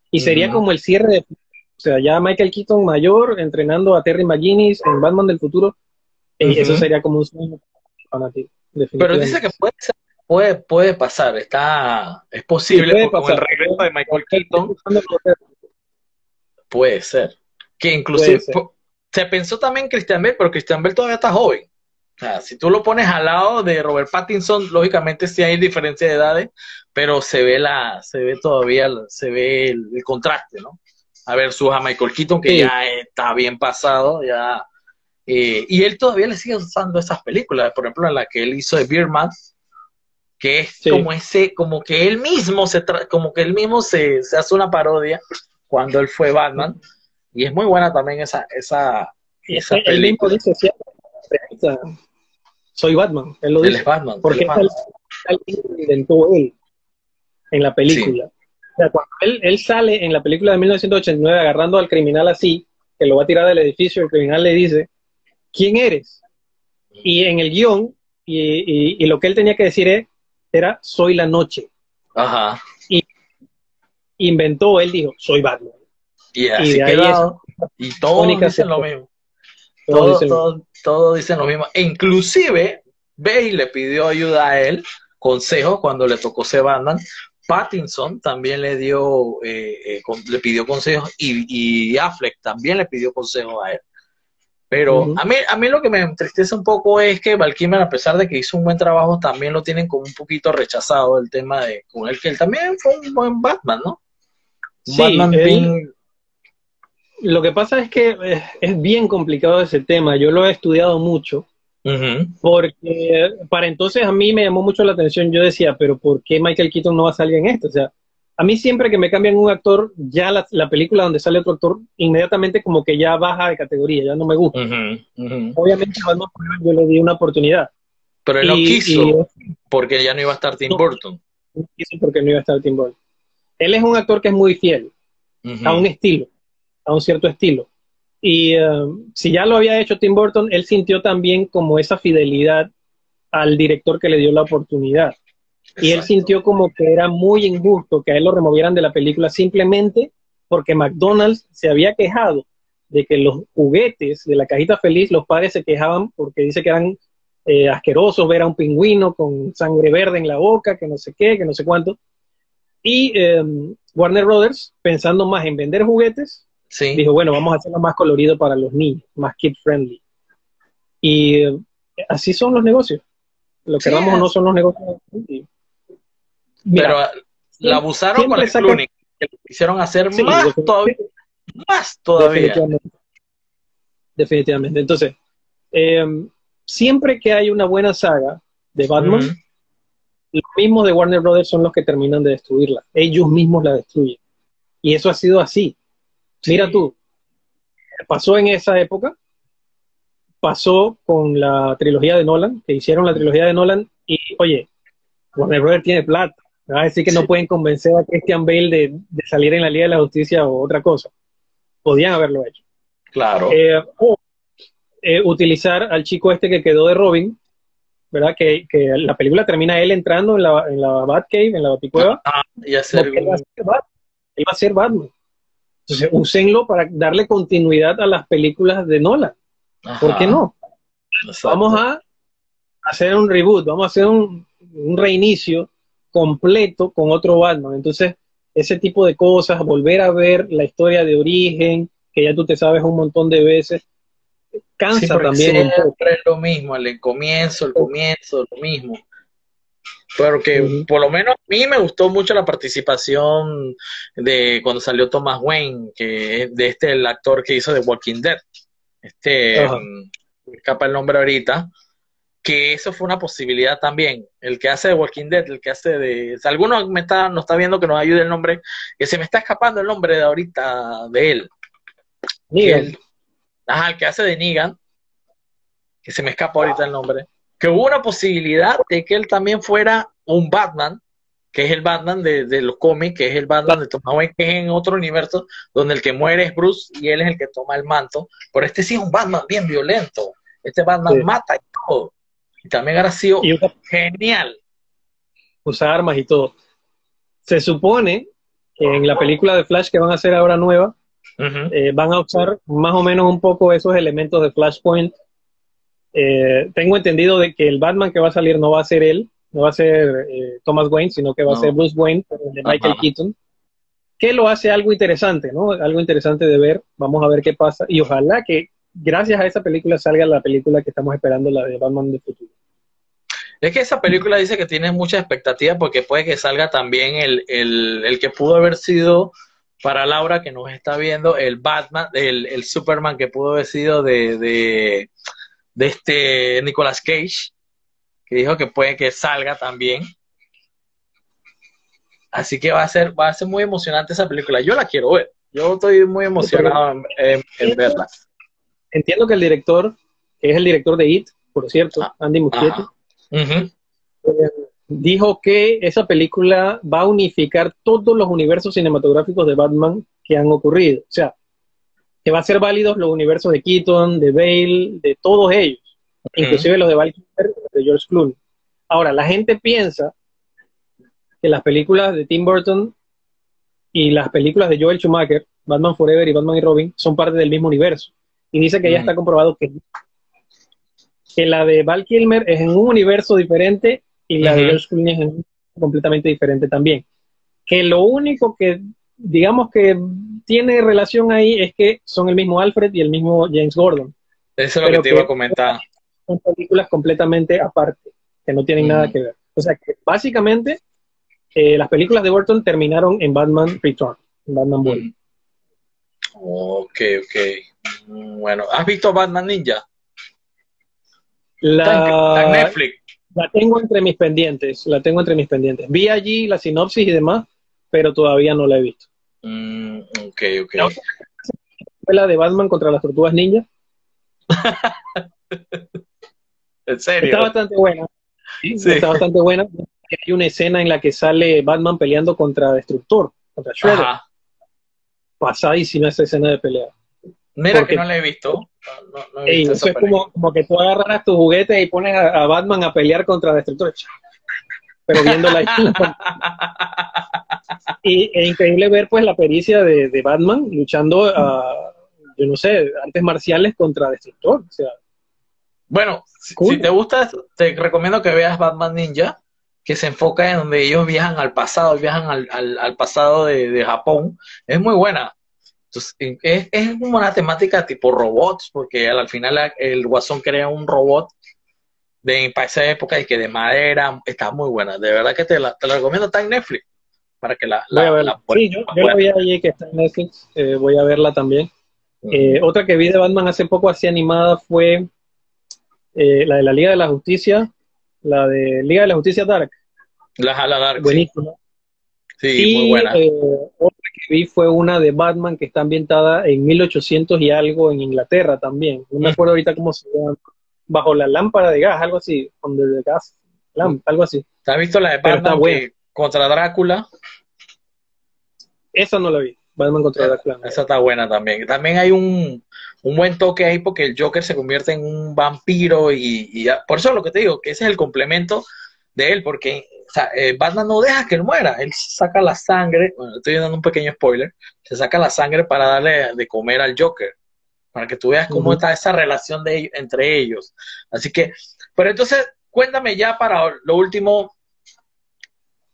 Y sería como el cierre de... O sea, ya Michael Keaton mayor entrenando a Terry McGuinness en Batman del futuro. Y eso sería como un sueño. Pero dice que puede, puede, puede pasar, está, es posible con el regreso de Michael Keaton. Puede ser. Que inclusive se pensó también Christian Bell, pero Christian Bell todavía está joven. Si tú lo pones al lado de Robert Pattinson, lógicamente sí hay diferencia de edades, pero se ve la, se ve todavía, se ve el, contraste, ¿no? A ver, su a Michael Keaton, que ya está bien pasado, ya. Eh, y él todavía le sigue usando esas películas, por ejemplo, en la que él hizo de Birdman, que es como ese, como que él mismo se como que él mismo se, se, hace una parodia cuando él fue Batman. Y es muy buena también esa, esa, esa película. dice, soy Batman, él lo dice. Batman, porque él inventó él en la película. O sea, cuando él, él, sale en la película de 1989 agarrando al criminal así, que lo va a tirar del edificio, el criminal le dice, ¿quién eres? Y en el guion, y, y, lo que él tenía que decir es, era, soy la noche. Ajá. Y inventó, él dijo, soy Batman. y así quedó. y todos dicen lo mismo. Todos, todos, todos dicen lo mismo. E inclusive, Bay le pidió ayuda a él consejos cuando le tocó ser Batman. Pattinson también le dio, eh, eh, le pidió consejos y, Affleck también le pidió consejos a él. Pero a, mí, a mí lo que me entristece un poco es que Val a pesar de que hizo un buen trabajo, también lo tienen como un poquito rechazado el tema de con él, que él también fue un buen Batman, ¿no? Batman Lo que pasa es que es, es bien complicado ese tema. Yo lo he estudiado mucho porque para entonces a mí me llamó mucho la atención, yo decía, pero ¿por qué Michael Keaton no va a salir en esto? O sea, a mí siempre que me cambian un actor, ya la, película donde sale otro actor, inmediatamente como que ya baja de categoría, ya no me gusta. Obviamente yo le di una oportunidad. Pero él no quiso, porque ya no iba a estar Tim Burton. No quiso porque no iba a estar Tim Burton. Él es un actor que es muy fiel a un estilo, a un cierto estilo. Y um, si ya lo había hecho Tim Burton, él sintió también como esa fidelidad al director que le dio la oportunidad. Y él sintió como que era muy injusto que a él lo removieran de la película simplemente porque McDonald's se había quejado de que los juguetes de la cajita feliz, los padres se quejaban porque dice que eran eh, asquerosos ver a un pingüino con sangre verde en la boca, que no sé qué, que no sé cuánto. Y um, Warner Brothers, pensando más en vender juguetes, Dijo, bueno, vamos a hacerlo más colorido para los niños, más kid friendly. Y eh, así son los negocios. Lo que vamos no son los negocios. Pero la abusaron con el Clooney, que lo hicieron hacer más todavía. Más todavía. Definitivamente. Entonces, eh, siempre que hay una buena saga de Batman, los mismos de Warner Brothers son los que terminan de destruirla. Ellos mismos la destruyen. Y eso ha sido así. Mira tú, pasó en esa época, pasó con la trilogía de Nolan, que hicieron la trilogía de Nolan, y oye, Warner Brothers tiene plata, me va a decir que no pueden convencer a Christian Bale de, salir en la Liga de la Justicia o otra cosa. Podían haberlo hecho. Claro. Eh, o eh, utilizar al chico este que quedó de Robin, ¿verdad? Que, la película termina él entrando en la, en la Batcave, en la Baticueva. Ah, y hacer él va a ser Batman. Entonces, úsenlo para darle continuidad a las películas de Nolan. ¿Por qué no? Vamos a hacer un reboot, vamos a hacer un, reinicio completo con otro Batman. Entonces, ese tipo de cosas, volver a ver la historia de origen, que ya tú te sabes un montón de veces, cansa también. Siempre es lo mismo, el comienzo, el comienzo, lo mismo. Pero que por lo menos a mí me gustó mucho la participación de cuando salió Thomas Wayne, que es de este el actor que hizo The Walking Dead. Este um, escapa el nombre ahorita. Que eso fue una posibilidad también. El que hace de Walking Dead, el que hace de. Si alguno me está, no está viendo que nos ayude el nombre, que se me está escapando el nombre de ahorita de él. Negan. ajá, el que hace de Negan, que se me escapa ahorita el nombre que hubo una posibilidad de que él también fuera un Batman, que es el Batman de, los cómics, que es el Batman de Thomas Wayne, que es en otro universo, donde el que muere es Bruce y él es el que toma el manto. Pero este sí es un Batman bien violento. Este Batman mata y todo. Y también ha sido genial. Usa armas y todo. Se supone que en la película de Flash que van a hacer ahora nueva, eh, van a usar más o menos un poco esos elementos de Flashpoint eh, tengo entendido de que el Batman que va a salir no va a ser él, no va a ser eh, Thomas Wayne, sino que va a ser Bruce Wayne, el de Michael Keaton, que lo hace algo interesante, ¿no? Algo interesante de ver. Vamos a ver qué pasa. Y ojalá que gracias a esa película salga la película que estamos esperando, la de Batman de futuro. Es que esa película dice que tiene mucha expectativa porque puede que salga también el, el, que pudo haber sido para Laura que nos está viendo, el Batman, el, el Superman que pudo haber sido de, de, de este Nicolas Cage, que dijo que puede que salga también. Así que va a ser, va a ser muy emocionante esa película. Yo la quiero ver. Yo estoy muy emocionado en, verla. Entiendo que el director, que es el director de It, por cierto, ah, Andy Muschietti, eh, dijo que esa película va a unificar todos los universos cinematográficos de Batman que han ocurrido. O sea, que va a ser válidos los universos de Keaton, de Bale, de todos ellos, inclusive los de Val de George Clooney. Ahora, la gente piensa que las películas de Tim Burton y las películas de Joel Schumacher, Batman Forever y Batman y Robin, son parte del mismo universo. Y dice que ya está comprobado que, que la de Val Kilmer es en un universo diferente y la de George Clooney es en un completamente diferente también. Que lo único que, digamos que tiene relación ahí es que son el mismo Alfred y el mismo James Gordon. Eso es lo que te iba a comentar. Son películas completamente aparte, que no tienen nada que ver. O sea que básicamente eh, las películas de Burton terminaron en Batman Return, en Batman Boy. Ok, ok. Bueno, ¿has visto Batman Ninja? La, Netflix. La tengo entre mis pendientes, la tengo entre mis pendientes. Vi allí la sinopsis y demás, pero todavía no la he visto. Mm, ok, ok. la de Batman contra las tortugas ninja? ¿En serio? Está bastante buena. Está bastante buena hay una escena en la que sale Batman peleando contra Destructor, contra Shredder. Pasadísima esa escena de pelea. Mira que no la he visto. eso es como, que tú agarras tu juguete y pones a, Batman a pelear contra Destructor. Pero viendo la y es increíble ver pues la pericia de, Batman luchando a, yo no sé, artes marciales contra Destructor. O sea, bueno, si te gusta, te recomiendo que veas Batman Ninja que se enfoca en donde ellos viajan al pasado, viajan al, al, pasado de, Japón, es muy buena. Entonces, es, es una temática tipo robots, porque al final el Guasón crea un robot de para esa época y que de madera está muy buena. De verdad que te la, te la recomiendo, está en Netflix para que la, la, Sí, yo, la vi allí que está en Netflix, eh, voy a verla también. Eh, otra que vi de Batman hace poco así animada fue eh, la de la Liga de la Justicia, la de Liga de la Justicia Dark. La Jala Dark. Buenísima. Sí, muy buena. Eh, otra que vi fue una de Batman que está ambientada en 1800 y algo en Inglaterra también. No me acuerdo ahorita cómo se llama. Bajo la lámpara de gas, algo así. Under the gas lamp, algo así. ¿Te has visto la de Batman contra Drácula? Esa no la vi. Batman contra Drácula. Esa está buena también. También hay un, un buen toque ahí porque el Joker se convierte en un vampiro y, y por eso es lo que te digo, que ese es el complemento de él, porque o sea, eh, Batman no deja que él muera, él saca la sangre, bueno, estoy dando un pequeño spoiler, se saca la sangre para darle de comer al Joker, para que tú veas cómo está esa relación de, entre ellos. Así que, pero entonces, cuéntame ya para lo último,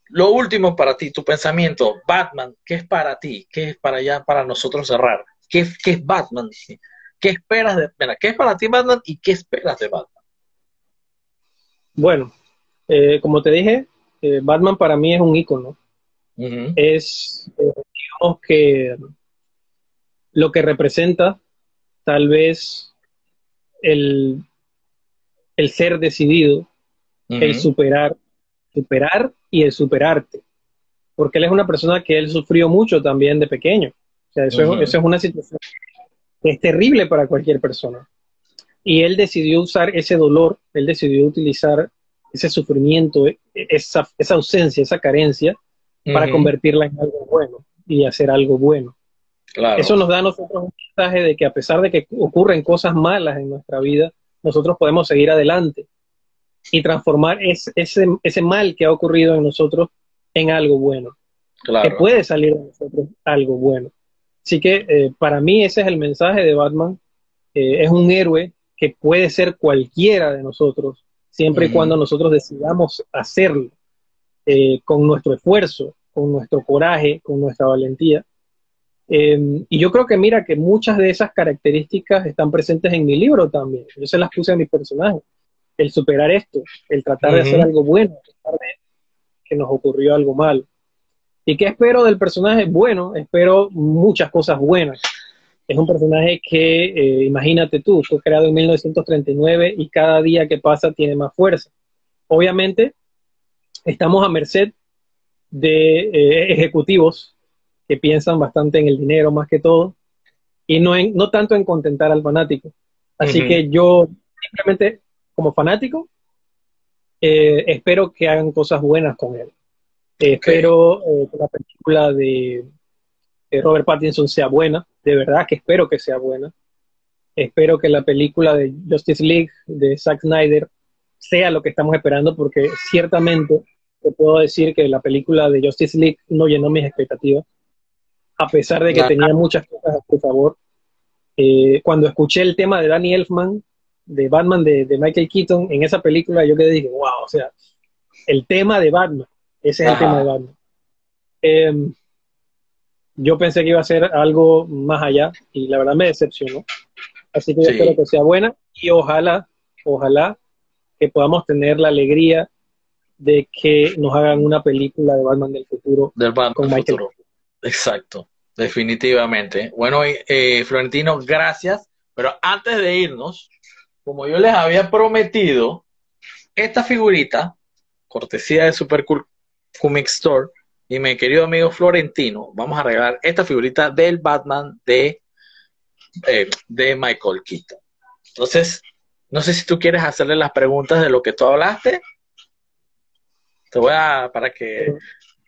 lo último para ti, tu pensamiento, Batman, ¿qué es para ti? ¿Qué es para ya, para nosotros cerrar? ¿Qué, qué es Batman? ¿Qué esperas de, ¿qué es para ti Batman y qué esperas de Batman? Bueno, eh, como te dije, eh, Batman para mí es un ícono. Es, eh, digamos que lo que representa tal vez el, el ser decidido, el superar, superar y el superarte. Porque él es una persona que él sufrió mucho también de pequeño. O sea, eso, es, eso es una situación que es terrible para cualquier persona. Y él decidió usar ese dolor, él decidió utilizar ese sufrimiento, e, esa, esa ausencia, esa carencia, para convertirla en algo bueno y hacer algo bueno. Eso nos da a nosotros un mensaje de que a pesar de que ocurren cosas malas en nuestra vida, nosotros podemos seguir adelante y transformar ese, ese, mal que ha ocurrido en nosotros en algo bueno. Que puede salir de nosotros algo bueno. Así que eh, para mí ese es el mensaje de Batman. Eh, es un héroe que puede ser cualquiera de nosotros siempre y cuando nosotros decidamos hacerlo eh, con nuestro esfuerzo, con nuestro coraje, con nuestra valentía. Em, y yo creo que mira que muchas de esas características están presentes en mi libro también. Yo se las puse a mi personaje. El superar esto, el tratar de hacer algo bueno, que nos ocurrió algo mal. ¿Y qué espero del personaje? Bueno, espero muchas cosas buenas. Es un personaje que, eh, imagínate tú, fue creado en 1939 y cada día que pasa tiene más fuerza. Obviamente, estamos a merced de eh, ejecutivos que piensan bastante en el dinero más que todo y no, en, no tanto en contentar al fanático. Así que yo simplemente como fanático eh, espero que hagan cosas buenas con él. espero que la película de Robert Pattinson sea buena, de verdad que espero que sea buena. Espero que la película de Justice League de Zack Snyder sea lo que estamos esperando, porque ciertamente te puedo decir que la película de Justice League no llenó mis expectativas, a pesar de que tenía muchas cosas a su favor. Eh, cuando escuché el tema de Danny Elfman, de Batman de, Michael Keaton, en esa película yo quedé dije, wow, o sea, el tema de Batman, ese es el tema de Batman. Em, yo pensé que iba a ser algo más allá y la verdad me decepcionó. Así que yo espero que sea buena y ojalá, ojalá que podamos tener la alegría de que nos hagan una película de Batman del futuro. Del Batman con del futuro. Exacto, definitivamente. Bueno, eh, Florentino, gracias. Pero antes de irnos, como yo les había prometido, esta figurita, cortesía de Super Comic Store, y mi querido amigo Florentino, vamos a regalar esta figurita del Batman de, eh, de Michael Keaton. Entonces, no sé si tú quieres hacerle las preguntas de lo que tú hablaste. Te voy a, para que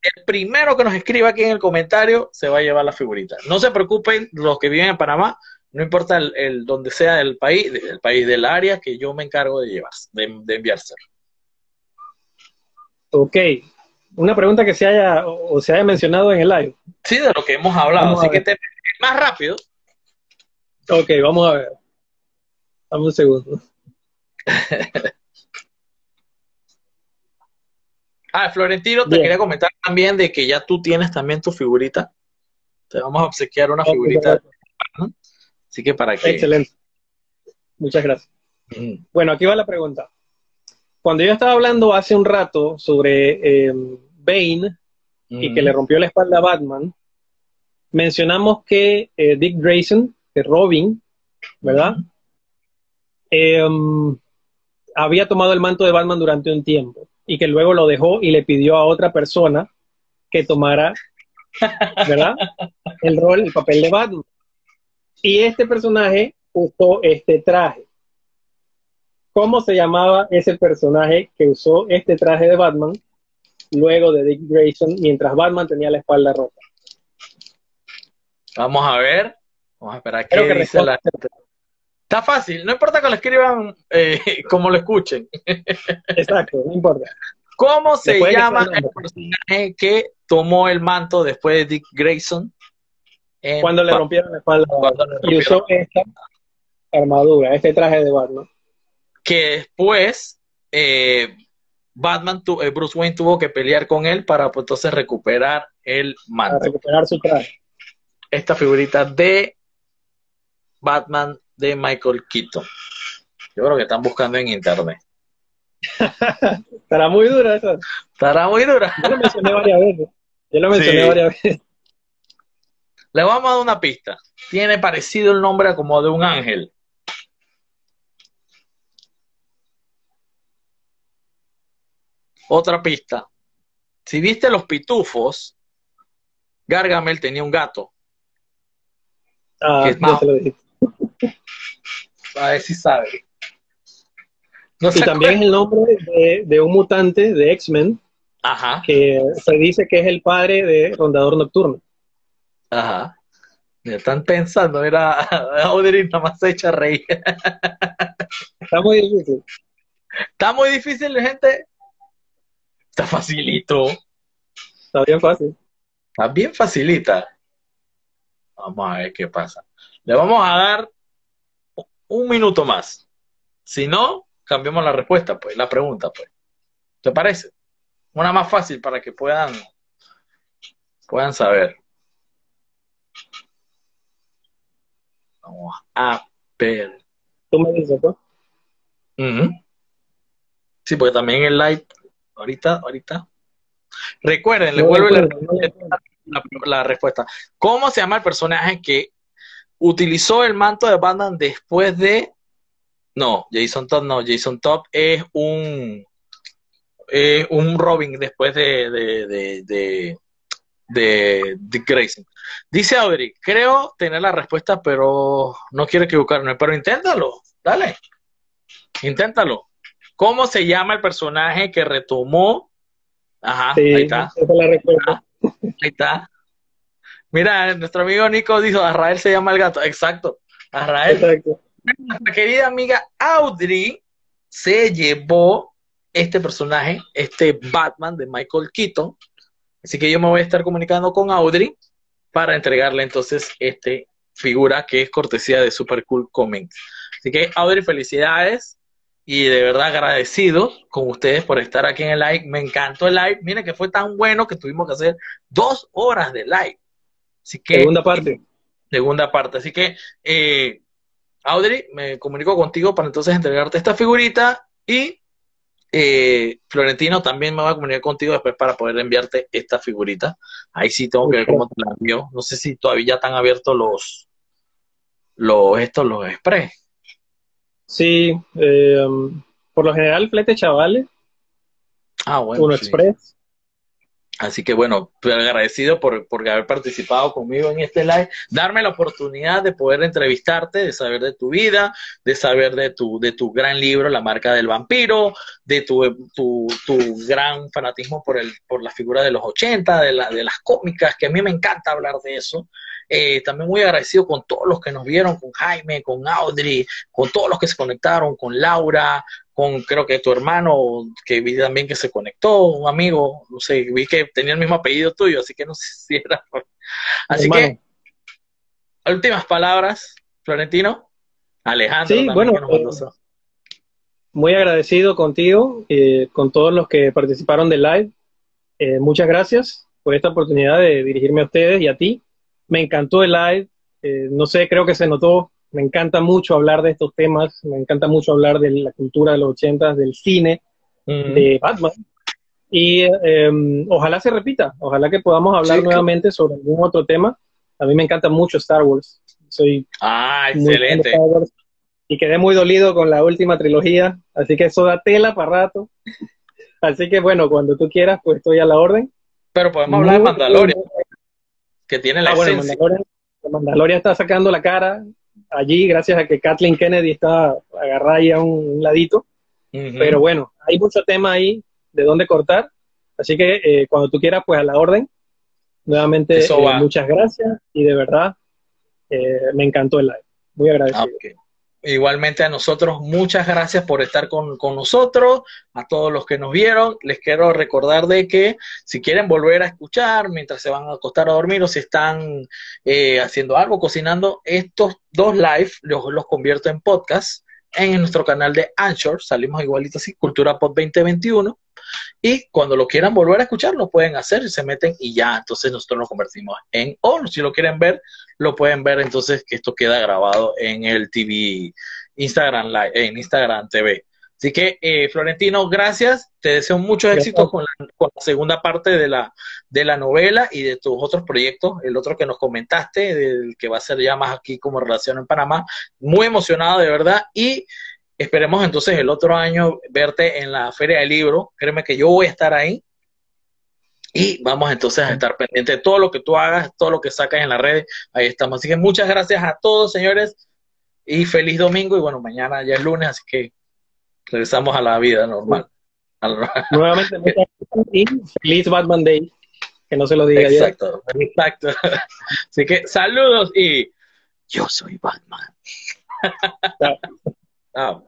el primero que nos escriba aquí en el comentario se va a llevar la figurita. No se preocupen los que viven en Panamá, no importa el, donde sea el país, el país del área que yo me encargo de llevar, de, de enviárselo. Ok, una pregunta que se haya o, se haya mencionado en el live. Sí, de lo que hemos hablado, así que te, más rápido. Ok, vamos a ver. Dame un segundo. ah, Florentino, te quería comentar también de que ya tú tienes también tu figurita. Te vamos a obsequiar una figurita. Así que para que. Excelente. Muchas gracias. Bueno, aquí va la pregunta. Cuando yo estaba hablando hace un rato sobre eh, Bane y que le rompió la espalda a Batman, mencionamos que eh, Dick Grayson, que Robin, ¿verdad? Em, había tomado el manto de Batman durante un tiempo y que luego lo dejó y le pidió a otra persona que tomara, ¿verdad? El rol, el papel de Batman. Y este personaje usó este traje. ¿Cómo se llamaba ese personaje que usó este traje de Batman luego de Dick Grayson, mientras Batman tenía la espalda rota. Vamos a ver. Vamos a esperar que dice la Está fácil, no importa que lo escriban eh, como lo escuchen. Exacto, no importa. ¿Cómo se llama el personaje que tomó el manto después de Dick Grayson? Cuando le rompieron la espalda y usó esta armadura, este traje de Batman. Que después eh, Batman, eh, Bruce Wayne tuvo que pelear con él para pues, entonces recuperar el manto. Para recuperar su traje. Esta figurita de Batman de Michael Keaton. Yo creo que están buscando en internet. Estará muy dura esa. Estará muy dura. Yo lo mencioné varias veces. Yo lo mencioné varias veces. Le vamos a dar una pista. Tiene parecido el nombre como de un ángel. Otra pista. Si viste los pitufos, Gargamel tenía un gato. Ah, no lo dije. A ver si sabe. y también es el nombre de, un mutante de X-Men Ajá. que se dice que es el padre de Rondador Nocturno. Ajá. Me están pensando, era Audrey nada más hecha reír. Está muy difícil. Está muy difícil, gente. Está facilito. Está bien fácil. Está bien facilita. Vamos a ver qué pasa. Le vamos a dar un minuto más. Si no, cambiamos la respuesta, pues, la pregunta, pues. ¿Te parece? Una más fácil para que puedan, puedan saber. Vamos a ver. Tú me dices, ¿no? Sí, porque también el live, ahorita, ahorita. Recuerden, le vuelvo la, respuesta. ¿Cómo se llama el personaje que utilizó el manto de Batman después de... No, Jason Todd no, Jason Todd es un... un Robin después de, de, de, de de Dick Grayson. Dice Audrey, creo tener la respuesta, pero no quiero equivocarme, pero inténtalo, dale, inténtalo. ¿Cómo se llama el personaje que retomó? Ajá, ahí está. ahí está. Mira, nuestro amigo Nico dijo, Arrael se llama el gato. Exacto, Arrael. Exacto. Nuestra querida amiga Audrey se llevó este personaje, este Batman de Michael Keaton. Así que yo me voy a estar comunicando con Audrey para entregarle entonces este figura que es cortesía de Super Cool Comics. Así que Audrey, felicidades y de verdad agradecido con ustedes por estar aquí en el live. Me encantó el live. Miren que fue tan bueno que tuvimos que hacer dos horas de live. Así que, segunda parte. Segunda parte. Así que, eh, Audrey, me comunico contigo para entonces entregarte esta figurita y eh, Florentino también me va a comunicar contigo después para poder enviarte esta figurita. Ahí sí tengo que ver cómo te la envió. No sé si todavía están abiertos los, los, estos, los express. Sí, eh, por lo general flete chavales. Ah, bueno. Uno Express. Así que bueno, agradecido por, por haber participado conmigo en este live, darme la oportunidad de poder entrevistarte, de saber de tu vida, de saber de tu, de tu gran libro, La marca del vampiro, de tu, tu, tu gran fanatismo por, el, por la figura de los 80, de, la, de las cómicas, que a mí me encanta hablar de eso. Eh, también muy agradecido con todos los que nos vieron, con Jaime, con Audrey, con todos los que se conectaron, con Laura, con creo que tu hermano, que vi también que se conectó, un amigo, no sé, vi que tenía el mismo apellido tuyo, así que no sé si era. Así que, últimas palabras, Florentino. Alejandro, sí, bueno, eh, muy agradecido contigo, eh, con todos los que participaron del live. muchas gracias por esta oportunidad de dirigirme a ustedes y a ti me encantó el live, eh, no sé, creo que se notó, me encanta mucho hablar de estos temas, me encanta mucho hablar de la cultura de los ochentas, del cine, de Batman. Y em, ojalá se repita, ojalá que podamos hablar nuevamente sobre algún otro tema. A mí me encanta mucho Star Wars. Soy ah, excelente. y quedé muy dolido con la última trilogía, así que eso da tela para rato. Así que bueno, cuando tú quieras, pues estoy a la orden. Pero podemos hablar de Mandalorian que tiene la ah, Mandalorian, está sacando la cara allí gracias a que Kathleen Kennedy está agarrada ahí a un, ladito. Pero bueno, hay mucho tema ahí de dónde cortar. Así que eh, cuando tú quieras, pues a la orden. Nuevamente, eh, muchas gracias y de verdad eh, me encantó el live. Muy agradecido. Ah, Igualmente a nosotros, muchas gracias por estar con, nosotros, a todos los que nos vieron. Les quiero recordar de que si quieren volver a escuchar mientras se van a acostar a dormir o si están eh, haciendo algo, cocinando, estos dos live los, los convierto en podcast en nuestro canal de Anchor. Salimos igualito así, Cultura Pod 2021. Y cuando lo quieran volver a escuchar, lo pueden hacer, se meten y ya, entonces nosotros nos convertimos en on. Si lo quieren ver, lo pueden ver, entonces que esto queda grabado en el TV, Instagram Live, en Instagram TV. Así que, eh, Florentino, gracias. Te deseo mucho éxito con la, con la, segunda parte de la, de la novela y de tus otros proyectos. El otro que nos comentaste, del que va a ser ya más aquí como relación en Panamá. Muy emocionado, de verdad. Y Esperemos entonces el otro año verte en la Feria del Libro. Créeme que yo voy a estar ahí. Y vamos entonces a estar pendientes de todo lo que tú hagas, todo lo que sacas en las redes. Ahí estamos. Así que muchas gracias a todos, señores. Y feliz domingo. Y bueno, mañana ya es lunes, así que regresamos a la vida normal. Nuevamente, feliz Batman Day. Que no se lo diga Exacto, exacto. Así que saludos y yo soy Batman. Chao.